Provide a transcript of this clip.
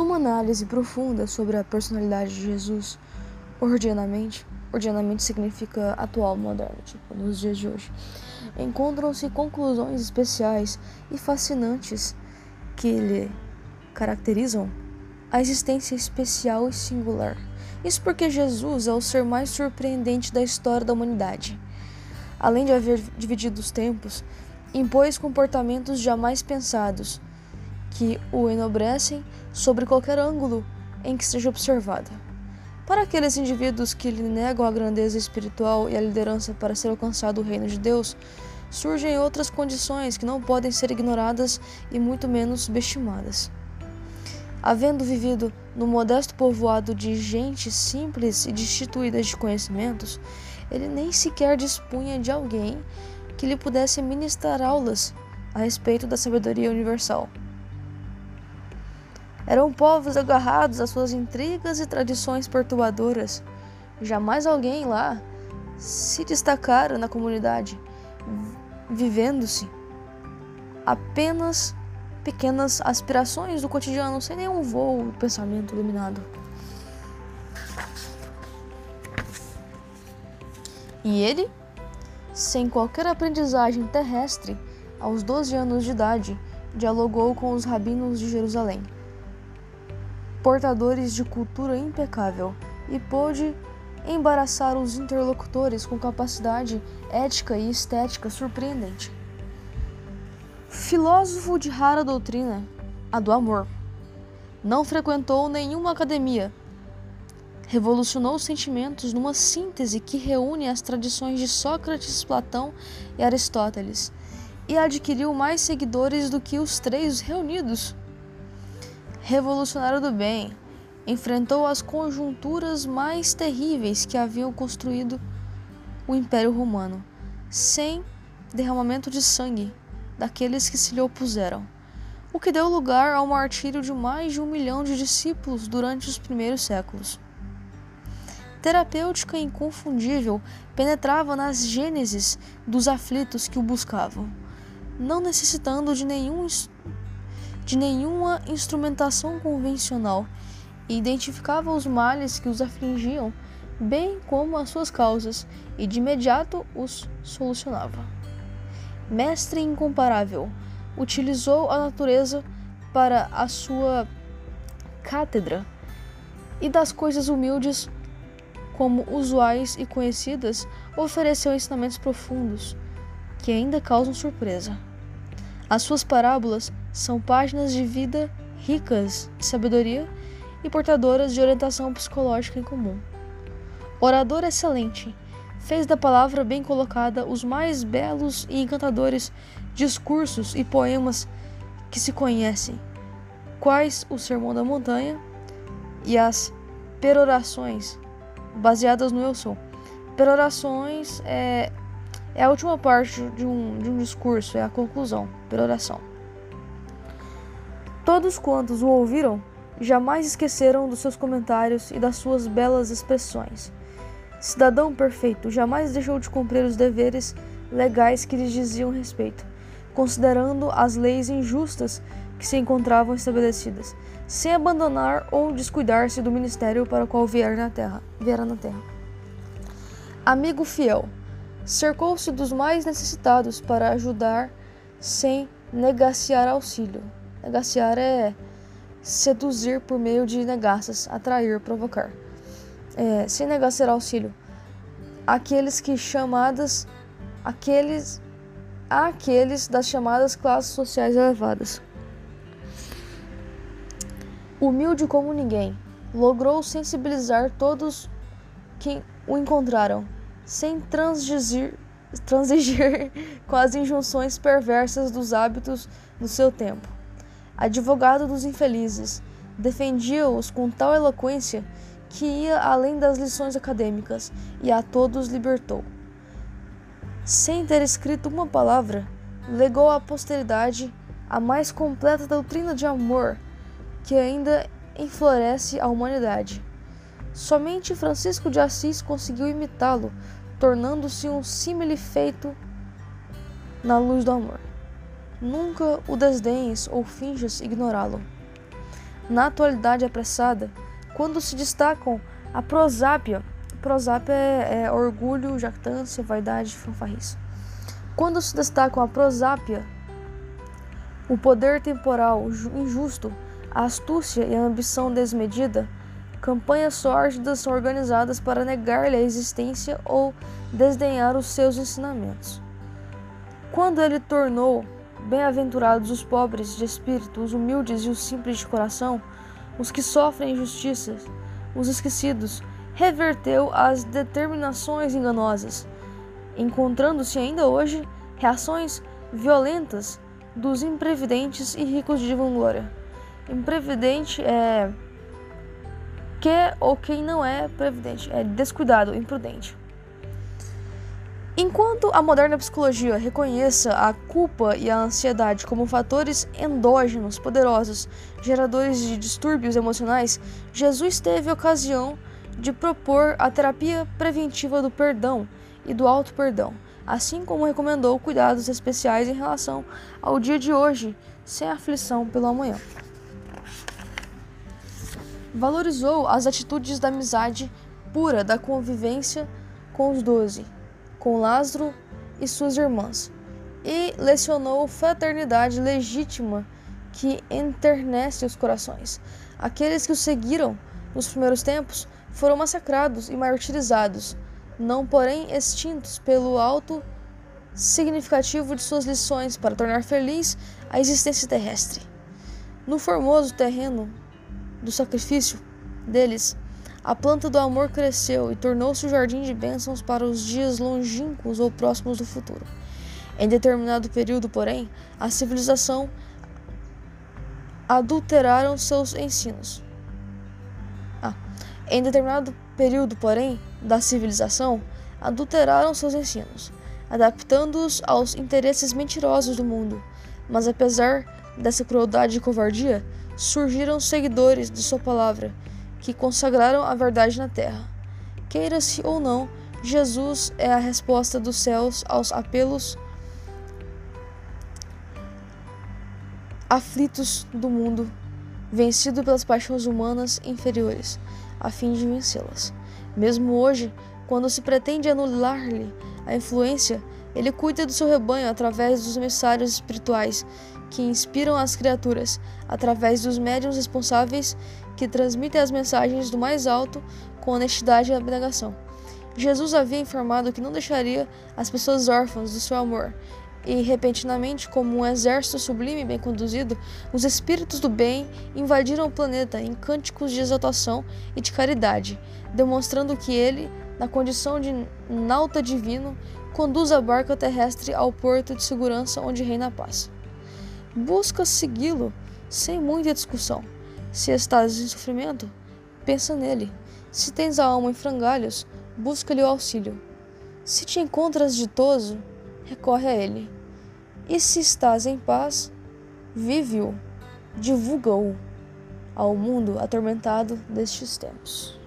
Numa análise profunda sobre a personalidade de Jesus, ordianamente, ordianamente significa atual, moderno, tipo, nos dias de hoje, encontram-se conclusões especiais e fascinantes que lhe caracterizam a existência especial e singular. Isso porque Jesus é o ser mais surpreendente da história da humanidade. Além de haver dividido os tempos, impôs comportamentos jamais pensados, que o enobrecem sobre qualquer ângulo em que seja observada. Para aqueles indivíduos que lhe negam a grandeza espiritual e a liderança para ser alcançado o reino de Deus, surgem outras condições que não podem ser ignoradas e muito menos subestimadas. Havendo vivido no modesto povoado de gente simples e destituída de conhecimentos, ele nem sequer dispunha de alguém que lhe pudesse ministrar aulas a respeito da sabedoria universal. Eram povos agarrados às suas intrigas e tradições perturbadoras. Jamais alguém lá se destacara na comunidade, vivendo-se apenas pequenas aspirações do cotidiano, sem nenhum voo do pensamento iluminado. E ele, sem qualquer aprendizagem terrestre, aos 12 anos de idade, dialogou com os rabinos de Jerusalém, portadores de cultura impecável, e pôde embaraçar os interlocutores com capacidade ética e estética surpreendente. Filósofo de rara doutrina, a do amor. Não frequentou nenhuma academia. Revolucionou os sentimentos numa síntese que reúne as tradições de Sócrates, Platão e Aristóteles, e adquiriu mais seguidores do que os três reunidos. Revolucionário do bem, enfrentou as conjunturas mais terríveis que haviam construído o Império Romano, sem derramamento de sangue daqueles que se lhe opuseram, o que deu lugar ao martírio de mais de um milhão de discípulos durante os primeiros séculos. Terapêutica inconfundível, penetrava nas gêneses dos aflitos que o buscavam, não necessitando de, nenhum, de nenhuma instrumentação convencional, e identificava os males que os afligiam, bem como as suas causas, e de imediato os solucionava mestre incomparável, utilizou a natureza para a sua cátedra e das coisas humildes como usuais e conhecidas, ofereceu ensinamentos profundos que ainda causam surpresa. As suas parábolas são páginas de vida ricas de sabedoria e portadoras de orientação psicológica em comum. Orador excelente, fez da palavra bem colocada os mais belos e encantadores discursos e poemas que se conhecem, quais o Sermão da Montanha e as perorações, baseadas no Eu Sou. Perorações é, é a última parte de um, de um discurso, é a conclusão, peroração. Todos quantos o ouviram jamais esqueceram dos seus comentários e das suas belas expressões. Cidadão perfeito, jamais deixou de cumprir os deveres legais que lhes diziam respeito, considerando as leis injustas que se encontravam estabelecidas, sem abandonar ou descuidar-se do ministério para o qual vier na terra, viera na terra. Amigo fiel, cercou-se dos mais necessitados para ajudar sem negaciar auxílio. Negaciar é seduzir por meio de negaças, atrair, provocar é, sem negar ser auxílio, aqueles que chamadas, aqueles, aqueles das chamadas classes sociais elevadas. Humilde como ninguém, logrou sensibilizar todos que o encontraram, sem transigir, transigir com as injunções perversas dos hábitos do seu tempo. Advogado dos infelizes, defendia-os com tal eloquência que ia além das lições acadêmicas e a todos libertou. Sem ter escrito uma palavra, legou à posteridade a mais completa doutrina de amor que ainda enfloresce a humanidade. Somente Francisco de Assis conseguiu imitá-lo, tornando-se um símile feito na luz do amor. Nunca o desdenhes ou finjas ignorá-lo. na atualidade apressada, quando se destacam a prosápia. Prosápia é, é orgulho, jactância, vaidade, fanfarrice. Quando se destacam a prosápia, o poder temporal injusto, a astúcia e a ambição desmedida, campanhas sórdidas são organizadas para negar-lhe a existência ou desdenhar os seus ensinamentos. Quando ele tornou bem-aventurados os pobres de espírito, os humildes e os simples de coração, os que sofrem injustiças, os esquecidos, reverteu as determinações enganosas, encontrando-se ainda hoje reações violentas dos imprevidentes e ricos de vanglória. Imprevidente é que ou quem não é previdente, é descuidado, imprudente. Enquanto a moderna psicologia reconheça a culpa e a ansiedade como fatores endógenos poderosos geradores de distúrbios emocionais, Jesus teve ocasião de propor a terapia preventiva do perdão e do auto-perdão, assim como recomendou cuidados especiais em relação ao dia de hoje, sem aflição pelo amanhã. Valorizou as atitudes da amizade pura da convivência com os doze com Lázaro e suas irmãs, e lecionou fraternidade legítima que enternece os corações. Aqueles que o seguiram nos primeiros tempos foram massacrados e martirizados, não porém extintos pelo alto significativo de suas lições para tornar feliz a existência terrestre. No formoso terreno do sacrifício deles, a planta do amor cresceu e tornou-se o jardim de bênçãos para os dias longínquos ou próximos do futuro. Em determinado período, porém, a civilização adulteraram seus ensinos. Ah, em determinado período, porém, da civilização, adulteraram seus ensinos, adaptando-os aos interesses mentirosos do mundo. Mas apesar dessa crueldade e covardia, surgiram seguidores de sua palavra que consagraram a verdade na terra. Queira-se ou não, Jesus é a resposta dos céus aos apelos aflitos do mundo, vencido pelas paixões humanas inferiores, a fim de vencê-las. Mesmo hoje, quando se pretende anular-lhe a influência, ele cuida do seu rebanho através dos emissários espirituais que inspiram as criaturas, através dos médiums responsáveis que transmitem as mensagens do mais alto com honestidade e abnegação. Jesus havia informado que não deixaria as pessoas órfãs do seu amor, e repentinamente, como um exército sublime e bem conduzido, os espíritos do bem invadiram o planeta em cânticos de exaltação e de caridade, demonstrando que ele, na condição de nauta divino, conduz a barca terrestre ao porto de segurança onde reina a paz. Busca segui-lo sem muita discussão se estás em sofrimento, pensa nele. Se tens a alma em frangalhos, busca-lhe o auxílio. Se te encontras ditoso, recorre a ele. E se estás em paz, vive-o, divulga-o ao mundo atormentado destes tempos.